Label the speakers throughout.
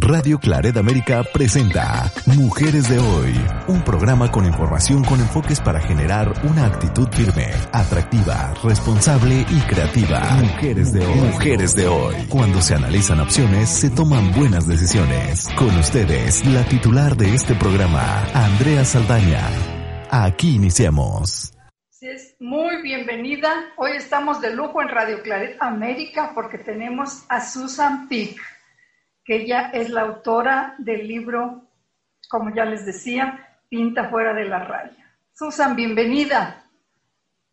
Speaker 1: Radio Claret América presenta Mujeres de Hoy, un programa con información con enfoques para generar una actitud firme, atractiva, responsable y creativa. Mujeres de Hoy. Mujeres de Hoy. Cuando se analizan opciones, se toman buenas decisiones. Con ustedes, la titular de este programa, Andrea Saldaña. Aquí iniciamos.
Speaker 2: Es muy bienvenida. Hoy estamos de lujo en Radio Claret América porque tenemos a Susan Pick que ella es la autora del libro, como ya les decía, Pinta fuera de la raya. Susan, bienvenida.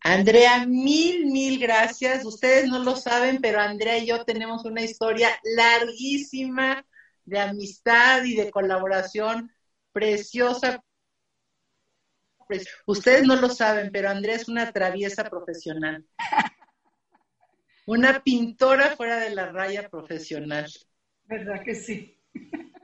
Speaker 3: Andrea, mil, mil gracias. Ustedes no lo saben, pero Andrea y yo tenemos una historia larguísima de amistad y de colaboración preciosa. Ustedes no lo saben, pero Andrea es una traviesa profesional. Una pintora fuera de la raya profesional.
Speaker 2: ¿Verdad que sí?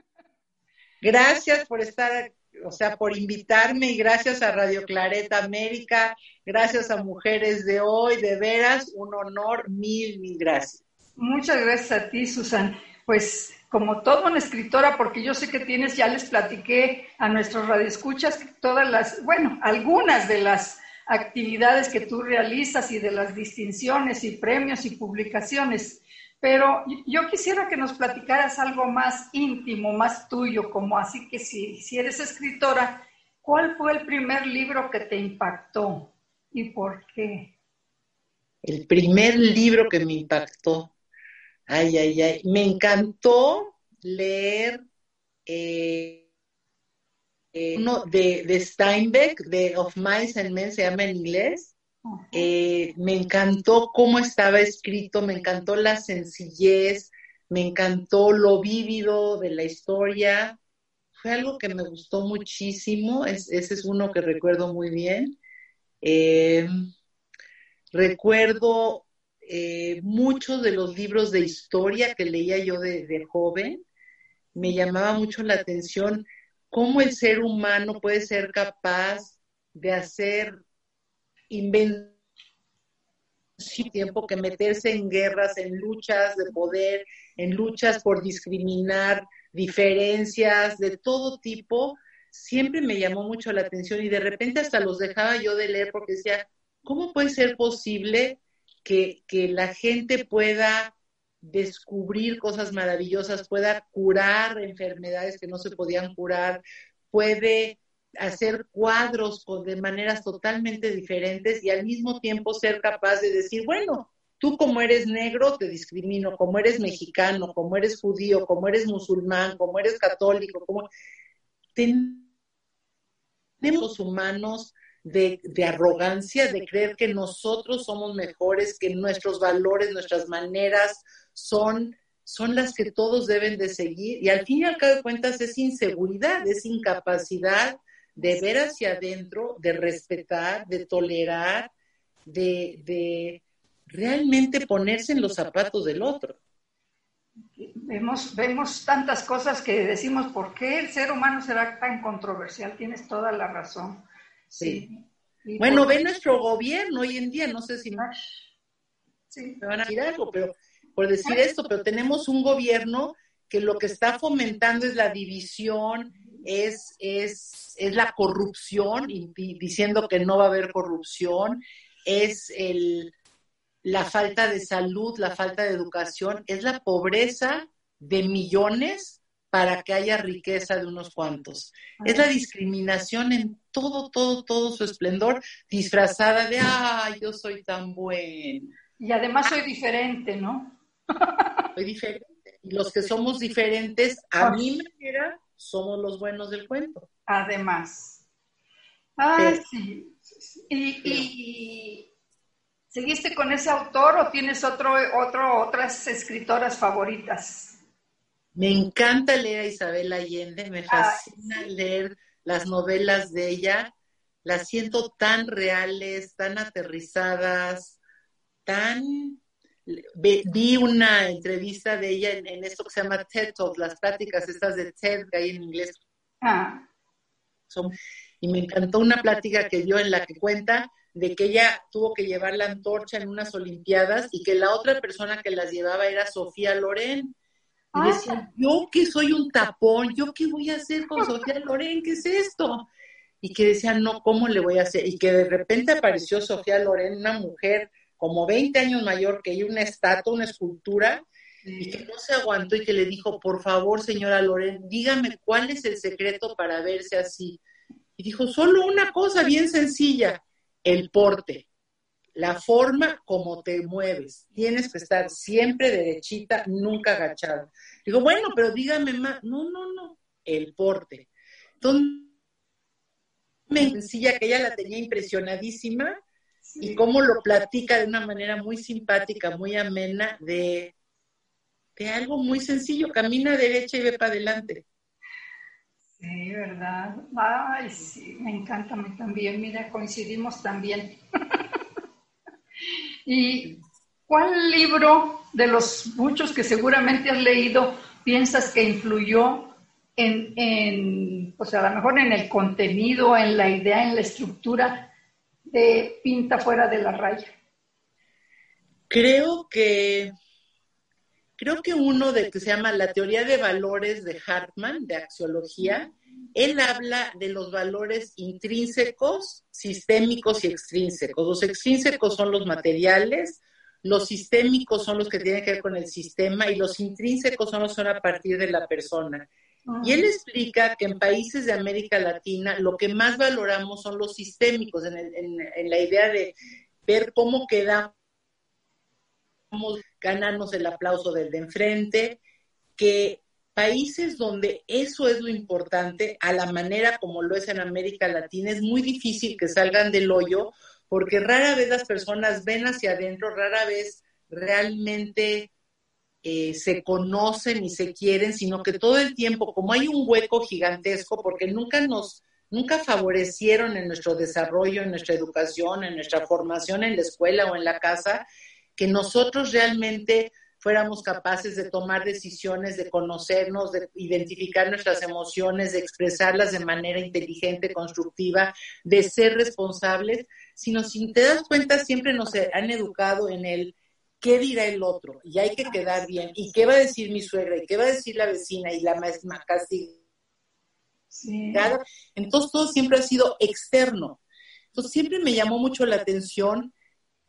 Speaker 3: Gracias por estar, o sea, por invitarme y gracias a Radio Clareta América, gracias a Mujeres de Hoy, de veras, un honor, mil, mil gracias.
Speaker 2: Muchas gracias a ti, Susan. Pues como toda una escritora, porque yo sé que tienes, ya les platiqué a nuestros radioescuchas todas las, bueno, algunas de las actividades que tú realizas y de las distinciones y premios y publicaciones. Pero yo quisiera que nos platicaras algo más íntimo, más tuyo, como así que si, si eres escritora, ¿cuál fue el primer libro que te impactó y por qué?
Speaker 3: El primer libro que me impactó. Ay, ay, ay. Me encantó leer eh, eh, uno de, de, Steinbeck, de Of Mice and Men, se llama en inglés. Eh, me encantó cómo estaba escrito, me encantó la sencillez, me encantó lo vívido de la historia. Fue algo que me gustó muchísimo, ese es uno que recuerdo muy bien. Eh, recuerdo eh, muchos de los libros de historia que leía yo de, de joven. Me llamaba mucho la atención cómo el ser humano puede ser capaz de hacer inventar tiempo que meterse en guerras, en luchas de poder, en luchas por discriminar diferencias de todo tipo, siempre me llamó mucho la atención y de repente hasta los dejaba yo de leer porque decía, ¿cómo puede ser posible que, que la gente pueda descubrir cosas maravillosas, pueda curar enfermedades que no se podían curar, puede hacer cuadros de maneras totalmente diferentes y al mismo tiempo ser capaz de decir, bueno, tú como eres negro te discrimino, como eres mexicano, como eres judío, como eres musulmán, como eres católico, como tenemos humanos de, de, arrogancia, de creer que nosotros somos mejores, que nuestros valores, nuestras maneras son, son las que todos deben de seguir. Y al fin y al cabo de cuentas es inseguridad, es incapacidad de ver hacia adentro, de respetar, de tolerar, de, realmente ponerse en los zapatos del otro.
Speaker 2: Vemos, vemos tantas cosas que decimos, ¿por qué el ser humano será tan controversial? Tienes toda la razón.
Speaker 3: Sí. Bueno, ve nuestro gobierno hoy en día, no sé si sí. me van a decir algo, pero por decir esto, pero tenemos un gobierno que lo que está fomentando es la división, es, es, es la corrupción, y, diciendo que no va a haber corrupción, es el, la falta de salud, la falta de educación, es la pobreza de millones para que haya riqueza de unos cuantos. Es la discriminación en todo, todo, todo su esplendor, disfrazada de, ay, yo soy tan bueno.
Speaker 2: Y además soy diferente, ¿no?
Speaker 3: Soy diferente. Y los que somos diferentes, a mí me manera, somos los buenos del cuento.
Speaker 2: Además. Ah, sí. Y, seguiste con ese autor o tienes otro, otro, otras escritoras favoritas?
Speaker 3: Me encanta leer a Isabel Allende, me fascina leer las novelas de ella, las siento tan reales, tan aterrizadas, tan vi una entrevista de ella en, esto que se llama TED Talk, las pláticas estas de TED que hay en inglés. Ah. y me encantó una plática que dio en la que cuenta de que ella tuvo que llevar la antorcha en unas olimpiadas y que la otra persona que las llevaba era Sofía Loren Y ah. decía, yo que soy un tapón, yo qué voy a hacer con Sofía Loren, ¿qué es esto? Y que decía, no, ¿cómo le voy a hacer? Y que de repente apareció Sofía Loren, una mujer como 20 años mayor que ella, una estatua, una escultura, y que no se aguantó y que le dijo, por favor, señora Loren, dígame cuál es el secreto para verse así. Y dijo, solo una cosa bien sencilla, el porte la forma como te mueves. Tienes que estar siempre derechita, nunca agachada. Digo, bueno, pero dígame más. No, no, no, el porte. Entonces, sencilla que ella la tenía impresionadísima y cómo lo platica de una manera muy simpática, muy amena, de, de algo muy sencillo, camina derecha y ve para adelante.
Speaker 2: Sí, ¿verdad? Ay, sí, me encanta a mí también. Mira, coincidimos también. ¿Y cuál libro de los muchos que seguramente has leído piensas que influyó en, en, o sea, a lo mejor en el contenido, en la idea, en la estructura Pinta fuera de la raya?
Speaker 3: Creo que creo que uno de que se llama la teoría de valores de Hartman, de axiología, él habla de los valores intrínsecos, sistémicos y extrínsecos. Los extrínsecos son los materiales, los sistémicos son los que tienen que ver con el sistema y los intrínsecos son los que son a partir de la persona. Y él explica que en países de América Latina lo que más valoramos son los sistémicos, en, en la idea de ver cómo quedamos, ganarnos el aplauso del de enfrente, que países donde eso es lo importante, a la manera como lo es en América Latina, es muy difícil que salgan del hoyo, porque rara vez las personas ven hacia adentro, rara vez realmente eh, se conocen y se quieren, sino que todo el tiempo, como hay un hueco gigantesco, porque nunca nos, nunca favorecieron en nuestro desarrollo, en nuestra educación, en nuestra formación en la escuela o en la casa, que nosotros realmente fuéramos capaces de tomar decisiones, de conocernos, de identificar nuestras emociones, de expresarlas de manera inteligente, constructiva, de ser responsables, sino si te das cuenta siempre nos han educado en el qué dirá el otro y hay que quedar bien. Y qué va a decir mi suegra y qué va a decir la vecina y la maestra casi sí. entonces todo siempre ha sido externo. Entonces siempre me llamó mucho la atención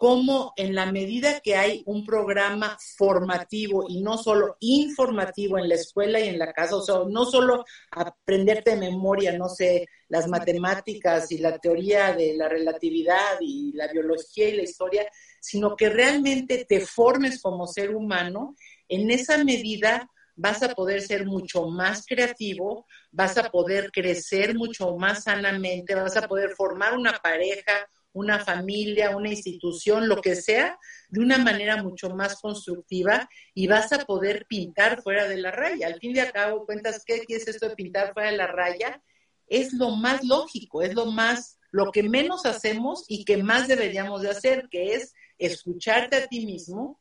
Speaker 3: cómo en la medida que hay un programa formativo y no solo informativo en la escuela y en la casa, o sea, no solo aprenderte de memoria, no sé, las matemáticas y la teoría de la relatividad y la biología y la historia, sino que realmente te formes como ser humano, en esa medida vas a poder ser mucho más creativo, vas a poder crecer mucho más sanamente, vas a poder formar una pareja, una familia, una institución, lo que sea, de una manera mucho más constructiva y vas a poder pintar fuera de la raya. Al fin y al cabo, cuentas, ¿qué es esto de pintar fuera de la raya? Es lo más lógico, es lo más, lo que menos hacemos y que más deberíamos de hacer, que es escucharte a ti mismo,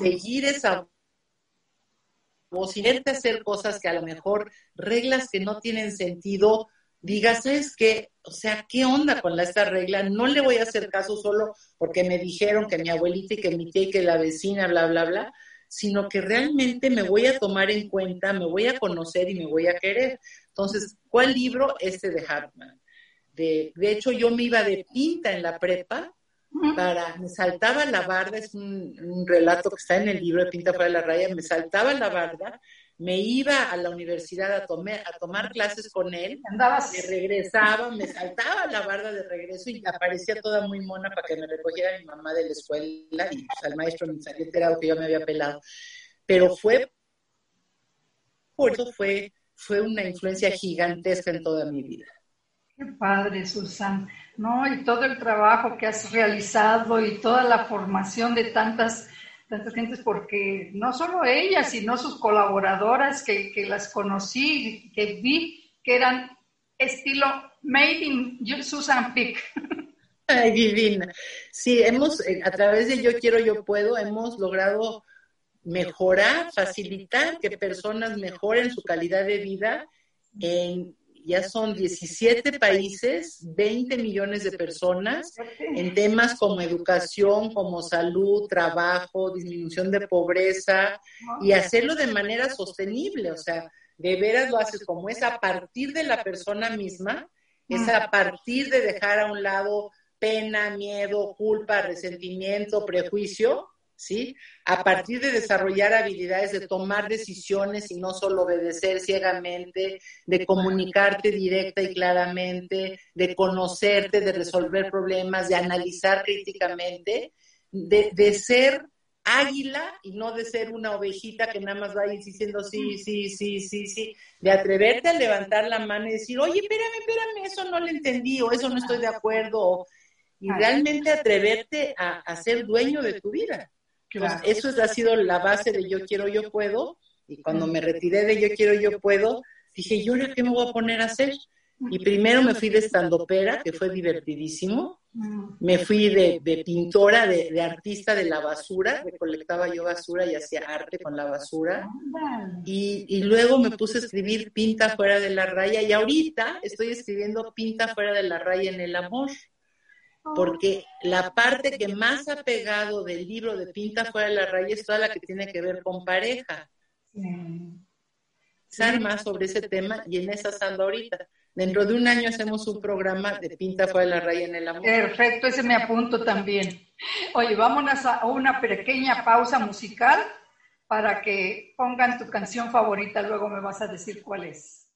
Speaker 3: seguir esa voz y hacer cosas que a lo mejor reglas que no tienen sentido diga, ¿sabes qué? O sea, ¿qué onda con esta regla? No le voy a hacer caso solo porque me dijeron que mi abuelita y que mi tía y que la vecina, bla, bla, bla, sino que realmente me voy a tomar en cuenta, me voy a conocer y me voy a querer. Entonces, ¿cuál libro? Este de Hartman. De, de hecho, yo me iba de pinta en la prepa para, me saltaba la barda, es un, un relato que está en el libro de Pinta fuera de la raya, me saltaba la barda me iba a la universidad a, tomar, a tomar clases con él, me regresaba, me saltaba la barda de regreso y aparecía toda muy mona para que me recogiera mi mamá de la escuela y pues, al maestro me salió enterado que yo me había pelado. Pero fue, por eso fue, fue una influencia gigantesca en toda mi vida.
Speaker 2: Qué padre, Susan. No, y todo el trabajo que has realizado y toda la formación de tantas tantas gentes porque no solo ella, sino sus colaboradoras que, las conocí, que vi que eran estilo Made in Susan Pick.
Speaker 3: Ay, divina. Sí, hemos, eh, a través de Yo Quiero, Yo Puedo, hemos logrado mejorar, facilitar que personas mejoren su calidad de vida en ya son 17 países, 20 millones de personas en temas como educación, como salud, trabajo, disminución de pobreza y hacerlo de manera sostenible, o sea, de veras lo haces como es a partir de la persona misma, es a partir de dejar a un lado pena, miedo, culpa, resentimiento, prejuicio, ¿sí? A partir de desarrollar habilidades de tomar decisiones y no solo obedecer ciegamente, de comunicarte directa y claramente, de conocerte, de resolver problemas, de analizar críticamente, de, de ser águila y no de ser una ovejita que nada más va diciendo sí, sí, sí, sí, sí, de atreverte a levantar la mano y decir, oye, espérame, espérame, eso no lo entendí o eso no estoy de acuerdo, y realmente atreverte a, ser dueño de tu vida. Eso ha sido la base de yo quiero, yo puedo, y cuando me retiré de yo quiero, yo puedo, dije, ¿y ahora qué me voy a poner a hacer? Y primero me fui de estandopera, que fue divertidísimo. Me fui de, pintora, de, artista de la basura, recolectaba yo basura y hacía arte con la basura. Y, y, luego me puse a escribir Pinta fuera de la raya y ahorita estoy escribiendo Pinta fuera de la raya en el amor. Porque la parte que más ha pegado del libro de Pinta fuera de la raya es toda la que tiene que ver con pareja. Sí. más sobre ese tema y en esa ando ahorita. Dentro de un año hacemos un programa de Pinta fuera de la raya en el amor.
Speaker 2: Perfecto, ese me apunto también. Oye, vámonos a una pequeña pausa musical para que pongan tu canción favorita, luego me vas a decir cuál es.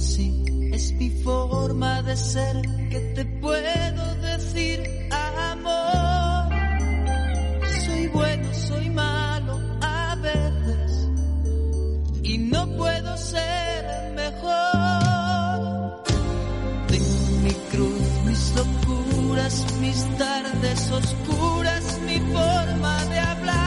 Speaker 4: Así, es mi forma de ser que te puedo decir amor bueno, soy malo a veces y no puedo ser mejor. Tengo mi cruz, mis locuras, mis tardes oscuras, mi forma de hablar.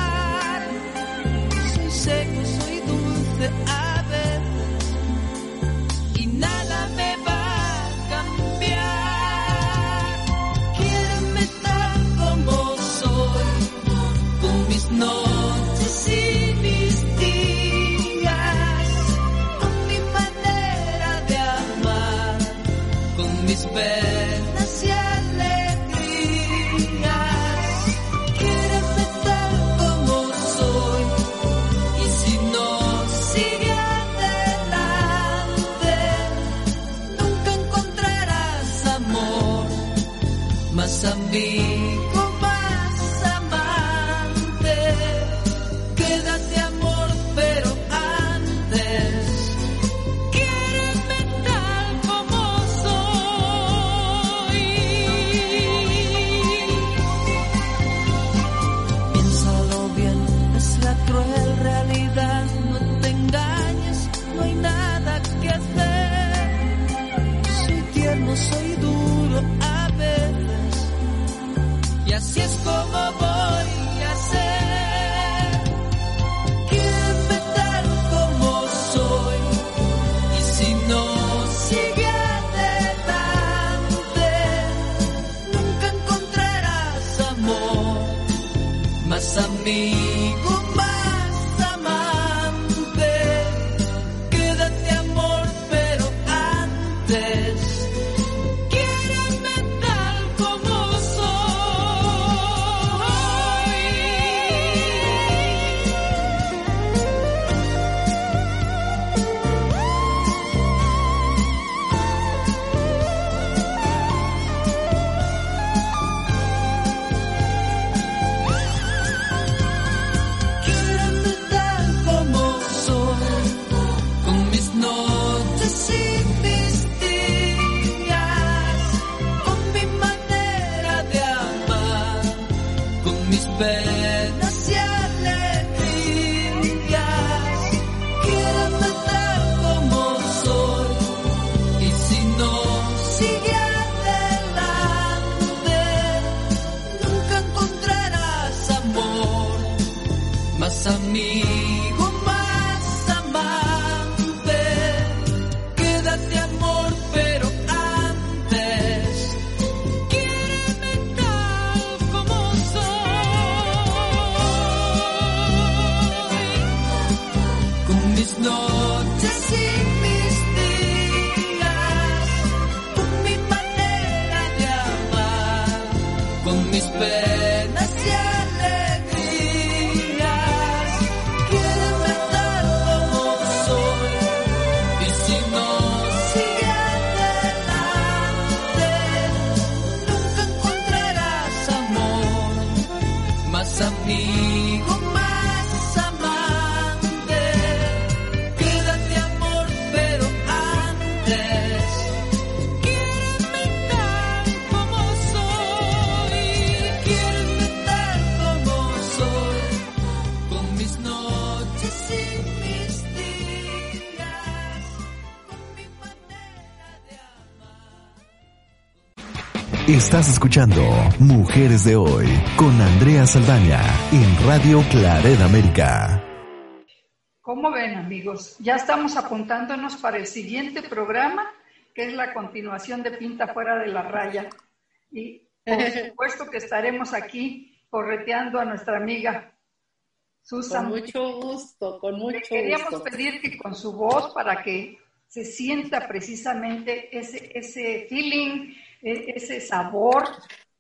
Speaker 4: must have me.
Speaker 1: Estás escuchando Mujeres de Hoy con Andrea Saldaña en Radio Claret América.
Speaker 2: ¿Cómo ven, amigos? Ya estamos apuntándonos para el siguiente programa, que es la continuación de Pinta Fuera de la Raya. Y por supuesto que estaremos aquí correteando a nuestra amiga Susan.
Speaker 3: Con mucho gusto, con mucho
Speaker 2: Le queríamos
Speaker 3: gusto.
Speaker 2: pedir que con su voz, para que se sienta precisamente ese, ese feeling, ese sabor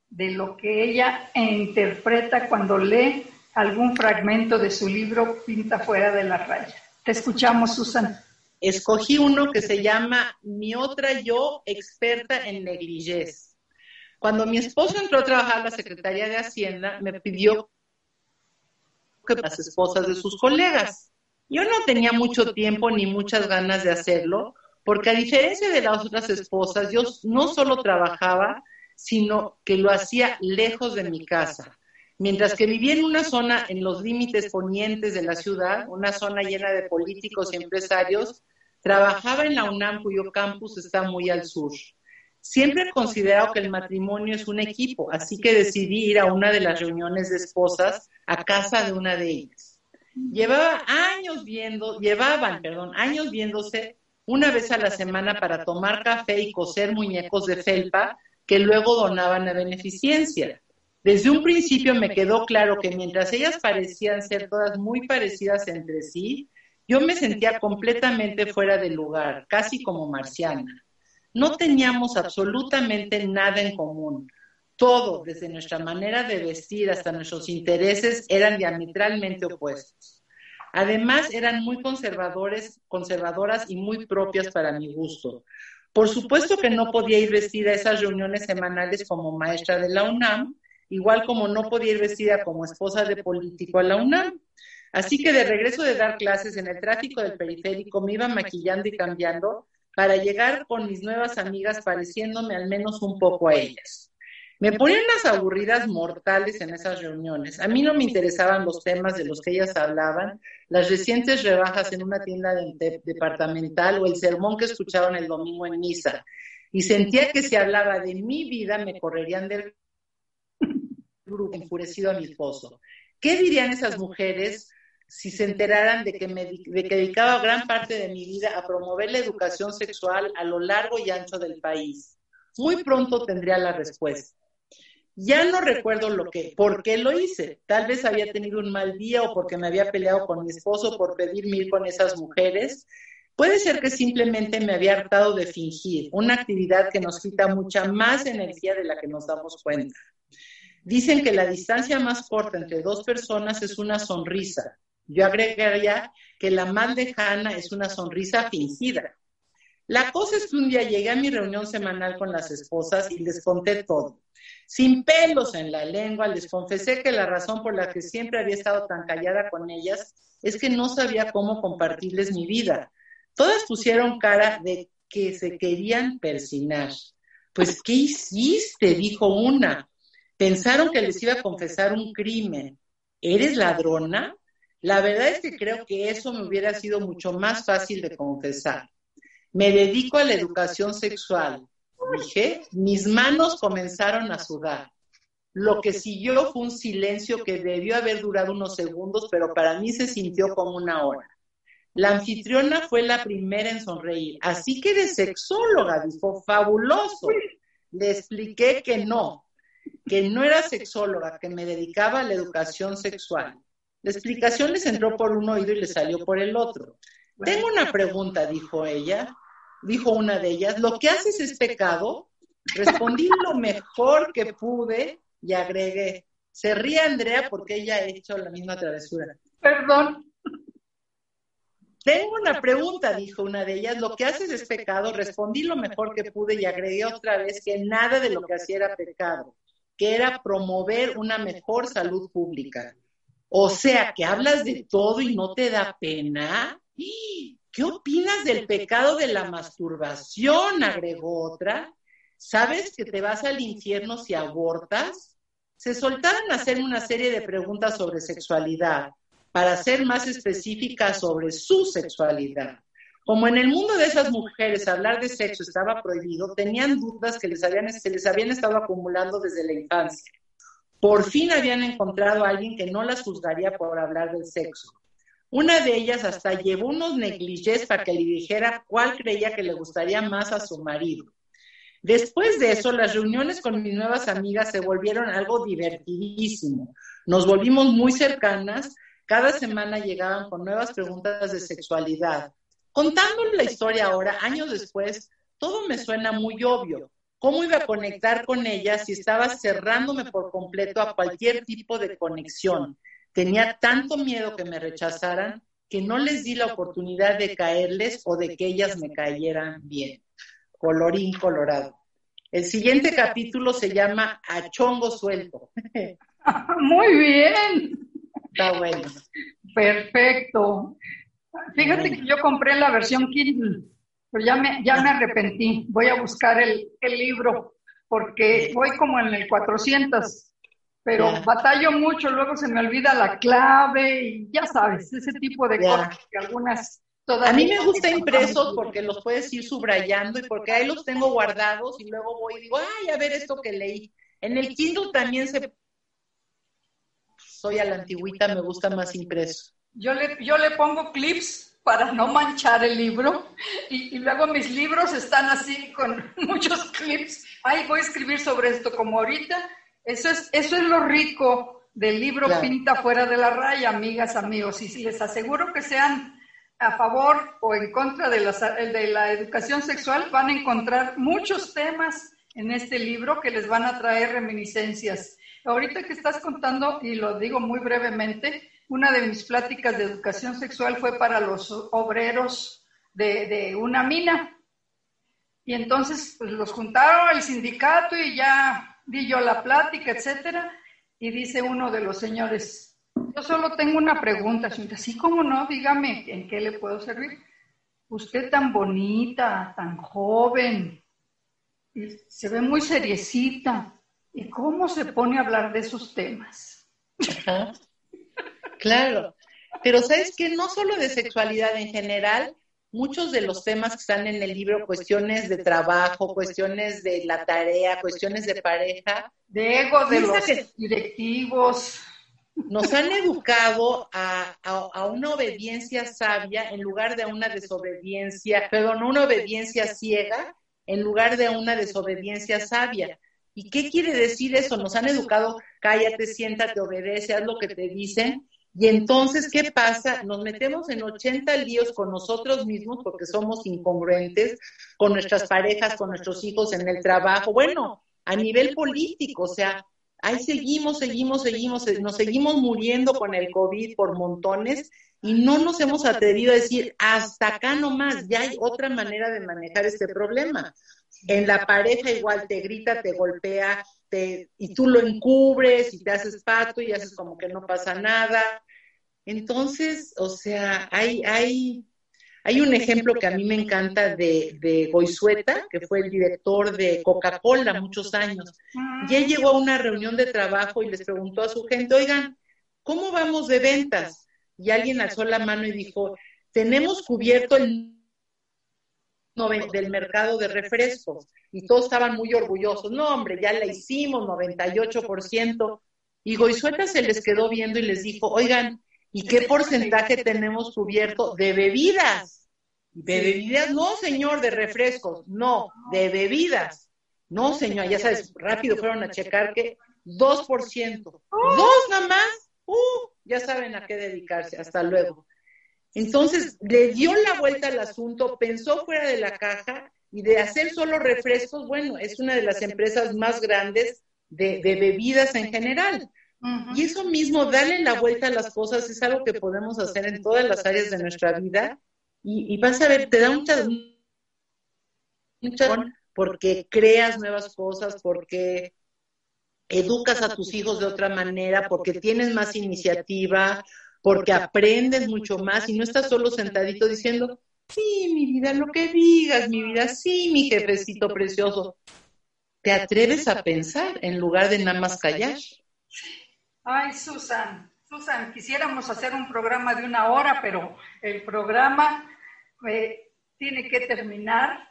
Speaker 2: de lo que ella interpreta cuando lee algún fragmento de su libro Pinta fuera de la raya. Te escuchamos, Susan.
Speaker 3: Escogí uno que se llama Mi otra yo, experta en negligés. Cuando mi esposo entró a trabajar a la Secretaría de Hacienda, me pidió que las esposas de sus colegas. Yo no tenía mucho tiempo ni muchas ganas de hacerlo, porque a diferencia de las otras esposas, yo no solo trabajaba, sino que lo hacía lejos de mi casa. Mientras que vivía en una zona en los límites ponientes de la ciudad, una zona llena de políticos y empresarios, trabajaba en la UNAM cuyo campus está muy al sur. Siempre he considerado que el matrimonio es un equipo, así que decidí ir a una de las reuniones de esposas a casa de una de ellas. Llevaba años viendo, llevaban, perdón, años viéndose una vez a la semana para tomar café y coser muñecos de felpa que luego donaban a beneficencia. Desde un principio me quedó claro que mientras ellas parecían ser todas muy parecidas entre sí, yo me sentía completamente fuera de lugar, casi como marciana. No teníamos absolutamente nada en común. Todo, desde nuestra manera de vestir hasta nuestros intereses, eran diametralmente opuestos. Además, eran muy conservadores, conservadoras y muy propias para mi gusto. Por supuesto que no podía ir vestida a esas reuniones semanales como maestra de la UNAM, igual como no podía ir vestida como esposa de político a la UNAM. Así que de regreso de dar clases en el tráfico del periférico me iba maquillando y cambiando para llegar con mis nuevas amigas pareciéndome al menos un poco a ellas. Me ponían unas aburridas mortales en esas reuniones. A mí no me interesaban los temas de los que ellas hablaban, las recientes rebajas en una tienda de, de, departamental o el sermón que escucharon el domingo en misa. Y sentía que si hablaba de mi vida me correrían del grupo enfurecido a mi esposo. ¿Qué dirían esas mujeres si se enteraran de que, me, de que dedicaba gran parte de mi vida a promover la educación sexual a lo largo y ancho del país? Muy pronto tendría la respuesta. Ya no recuerdo lo que, por qué lo hice. Tal vez había tenido un mal día o porque me había peleado con mi esposo por pedirme ir con esas mujeres. Puede ser que simplemente me había hartado de fingir, una actividad que nos quita mucha más energía de la que nos damos cuenta. Dicen que la distancia más corta entre dos personas es una sonrisa. Yo agregaría que la más lejana es una sonrisa fingida. La cosa es que un día llegué a mi reunión semanal con las esposas y les conté todo. Sin pelos en la lengua, les confesé que la razón por la que siempre había estado tan callada con ellas es que no sabía cómo compartirles mi vida. Todas pusieron cara de que se querían persinar. Pues, ¿qué hiciste? dijo una. Pensaron que les iba a confesar un crimen. ¿Eres ladrona? La verdad es que creo que eso me hubiera sido mucho más fácil de confesar. Me dedico a la educación sexual. Dije, mis manos comenzaron a sudar. Lo que siguió fue un silencio que debió haber durado unos segundos, pero para mí se sintió como una hora. La anfitriona fue la primera en sonreír. Así que de sexóloga, dijo, fabuloso. Le expliqué que no, que no era sexóloga, que me dedicaba a la educación sexual. La explicación les entró por un oído y les salió por el otro. Tengo una pregunta, dijo ella, dijo una de ellas, ¿lo que haces es pecado? Respondí lo mejor que pude y agregué, se ríe Andrea porque ella ha hecho la misma travesura.
Speaker 2: Perdón.
Speaker 3: Tengo una pregunta, dijo una de ellas. Lo que haces es pecado. Respondí lo mejor que pude y agregué otra vez que nada de lo que hacía era pecado, que era promover una mejor salud pública. O sea, que hablas de todo y no te da pena. ¿Qué opinas del pecado de la masturbación? agregó otra. ¿Sabes que te vas al infierno si abortas? Se soltaron a hacer una serie de preguntas sobre sexualidad para ser más específica sobre su sexualidad. Como en el mundo de esas mujeres hablar de sexo estaba prohibido, tenían dudas que les habían, se les habían estado acumulando desde la infancia. Por fin habían encontrado a alguien que no las juzgaría por hablar del sexo. Una de ellas hasta llevó unos negligés para que le dijera cuál creía que le gustaría más a su marido. Después de eso, las reuniones con mis nuevas amigas se volvieron algo divertidísimo. Nos volvimos muy cercanas cada semana llegaban con nuevas preguntas de sexualidad. Contando la historia ahora, años después, todo me suena muy obvio. ¿Cómo iba a conectar con ellas si estaba cerrándome por completo a cualquier tipo de conexión? Tenía tanto miedo que me rechazaran que no les di la oportunidad de caerles o de que ellas me cayeran bien. Colorín colorado. El siguiente capítulo se llama A Chongo Suelto.
Speaker 2: Muy bien.
Speaker 3: Está bueno.
Speaker 2: Perfecto. Fíjate que yo compré la versión Kindle, pero ya me, ya me arrepentí. Voy a buscar el, libro porque voy como en el 400, pero batallo mucho, luego se me olvida la clave y ya sabes, ese tipo de cosas que algunas
Speaker 3: A mí me gusta impresos porque los puedes ir subrayando y porque ahí los tengo guardados y luego voy y digo, ay, a ver esto que leí. En el Kindle también se soy a la antigüita, me gusta más impreso.
Speaker 2: Yo le, yo le pongo clips para no manchar el libro y, luego mis libros están así con muchos clips. Ay, voy a escribir sobre esto como ahorita. Eso es, eso es lo rico del libro Pinta fuera de la raya, amigas, amigos. Y les aseguro que sean a favor o en contra de la, de la educación sexual, van a encontrar muchos temas en este libro que les van a traer reminiscencias Ahorita que estás contando, y lo digo muy brevemente, una de mis pláticas de educación sexual fue para los obreros de, una mina. Y entonces pues, los juntaron al sindicato y ya di yo la plática, etcétera. Y dice uno de los señores, yo solo tengo una pregunta, así como no, dígame, ¿en qué le puedo servir? Usted tan bonita, tan joven, y se ve muy seriecita. ¿Y cómo se pone a hablar de esos temas?
Speaker 3: Claro, pero sabes que no solo de sexualidad en general, muchos de los temas que están en el libro, cuestiones de trabajo, cuestiones de la tarea, cuestiones de pareja,
Speaker 2: de ego de los directivos.
Speaker 3: Nos han educado a, a, una obediencia sabia en lugar de una desobediencia, perdón, una obediencia ciega en lugar de una desobediencia sabia. ¿Y qué quiere decir eso? Nos han educado, cállate, siéntate, obedece, haz lo que te dicen. Y entonces, ¿qué pasa? Nos metemos en 80 líos con nosotros mismos porque somos incongruentes, con nuestras parejas, con nuestros hijos en el trabajo. Bueno, a nivel político, o sea, ahí seguimos, seguimos, seguimos, nos seguimos muriendo con el COVID por montones y no nos hemos atrevido a decir, hasta acá nomás, ya hay otra manera de manejar este problema. En la pareja igual te grita, te golpea, te, y tú lo encubres y te haces pato y haces como que no pasa nada. Entonces, o sea, hay, hay, hay un ejemplo que a mí me encanta de, de Goizueta, que fue el director de Coca-Cola muchos años. Y él llegó a una reunión de trabajo y les preguntó a su gente, oigan, ¿cómo vamos de ventas? Y alguien alzó la mano y dijo, tenemos cubierto el del mercado de refrescos y todos estaban muy orgullosos. No, hombre, ya la hicimos, 98%. Y Goizueta se les quedó viendo y les dijo, oigan, ¿y qué porcentaje tenemos cubierto de bebidas? De bebidas, no, señor, de refrescos, no, de bebidas. No, señor, ya sabes, rápido fueron a checar que 2%. ¿Dos nada más? Uh, ya saben a qué dedicarse. Hasta luego. Entonces, le dio la vuelta al asunto, pensó fuera de la caja y de hacer solo refrescos, bueno, es una de las empresas más grandes de, bebidas en general. Y eso mismo, darle la vuelta a las cosas, es algo que podemos hacer en todas las áreas de nuestra vida. Y, vas a ver, te da mucha, mucha porque creas nuevas cosas, porque educas a tus hijos de otra manera, porque tienes más iniciativa, porque aprendes mucho más y no estás solo sentadito diciendo, sí, mi vida, lo que digas, mi vida, sí, mi jefecito precioso. Te atreves a pensar en lugar de nada más callar.
Speaker 2: Ay, Susan, Susan, quisiéramos hacer un programa de una hora, pero el programa eh, tiene que terminar,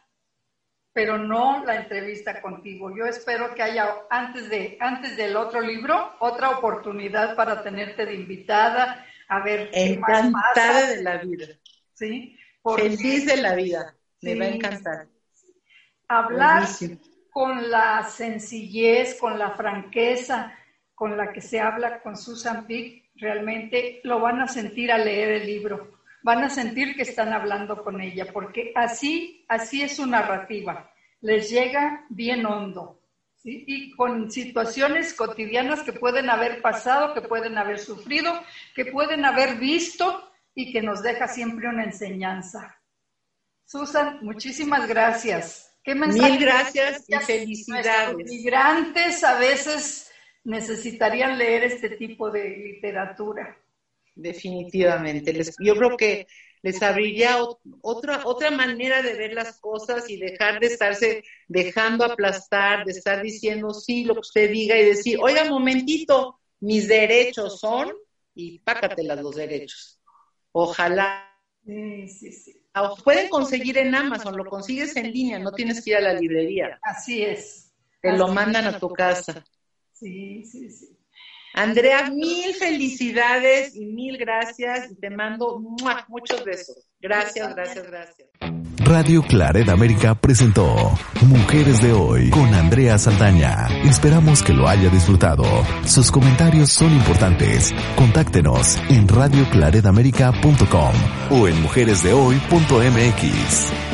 Speaker 2: pero no la entrevista contigo. Yo espero que haya, antes, de, antes del otro libro, otra oportunidad para tenerte de invitada, a ver.
Speaker 3: Encantada de la vida.
Speaker 2: Sí.
Speaker 3: Feliz de la vida. Me va a encantar.
Speaker 2: Hablar con la sencillez, con la franqueza con la que se habla con Susan Pick, realmente lo van a sentir al leer el libro. Van a sentir que están hablando con ella, porque así, así es su narrativa. Les llega bien hondo. Y con situaciones cotidianas que pueden haber pasado, que pueden haber sufrido, que pueden haber visto y que nos deja siempre una enseñanza. Susan, muchísimas gracias.
Speaker 3: ¿Qué Mil gracias y felicidades.
Speaker 2: Los migrantes a veces necesitarían leer este tipo de literatura.
Speaker 3: Definitivamente. yo creo que les abriría otra, otra manera de ver las cosas y dejar de estarse dejando aplastar, de estar diciendo sí lo que usted diga y decir, oiga, momentito, mis derechos son, y pácatelas los derechos. Ojalá.
Speaker 2: Sí, sí, sí.
Speaker 3: Pueden conseguir en Amazon, lo consigues en línea, no tienes que ir a la librería.
Speaker 2: Así es.
Speaker 3: Te lo mandan a tu casa.
Speaker 2: Sí, sí, sí.
Speaker 3: Andrea, mil felicidades y mil gracias. Y te mando muchos besos. Gracias, gracias, gracias.
Speaker 1: Radio Claret América presentó Mujeres de Hoy con Andrea Saldaña. Esperamos que lo haya disfrutado. Sus comentarios son importantes. Contáctenos en radioclaredamerica.com o en mujeresdehoy.mx.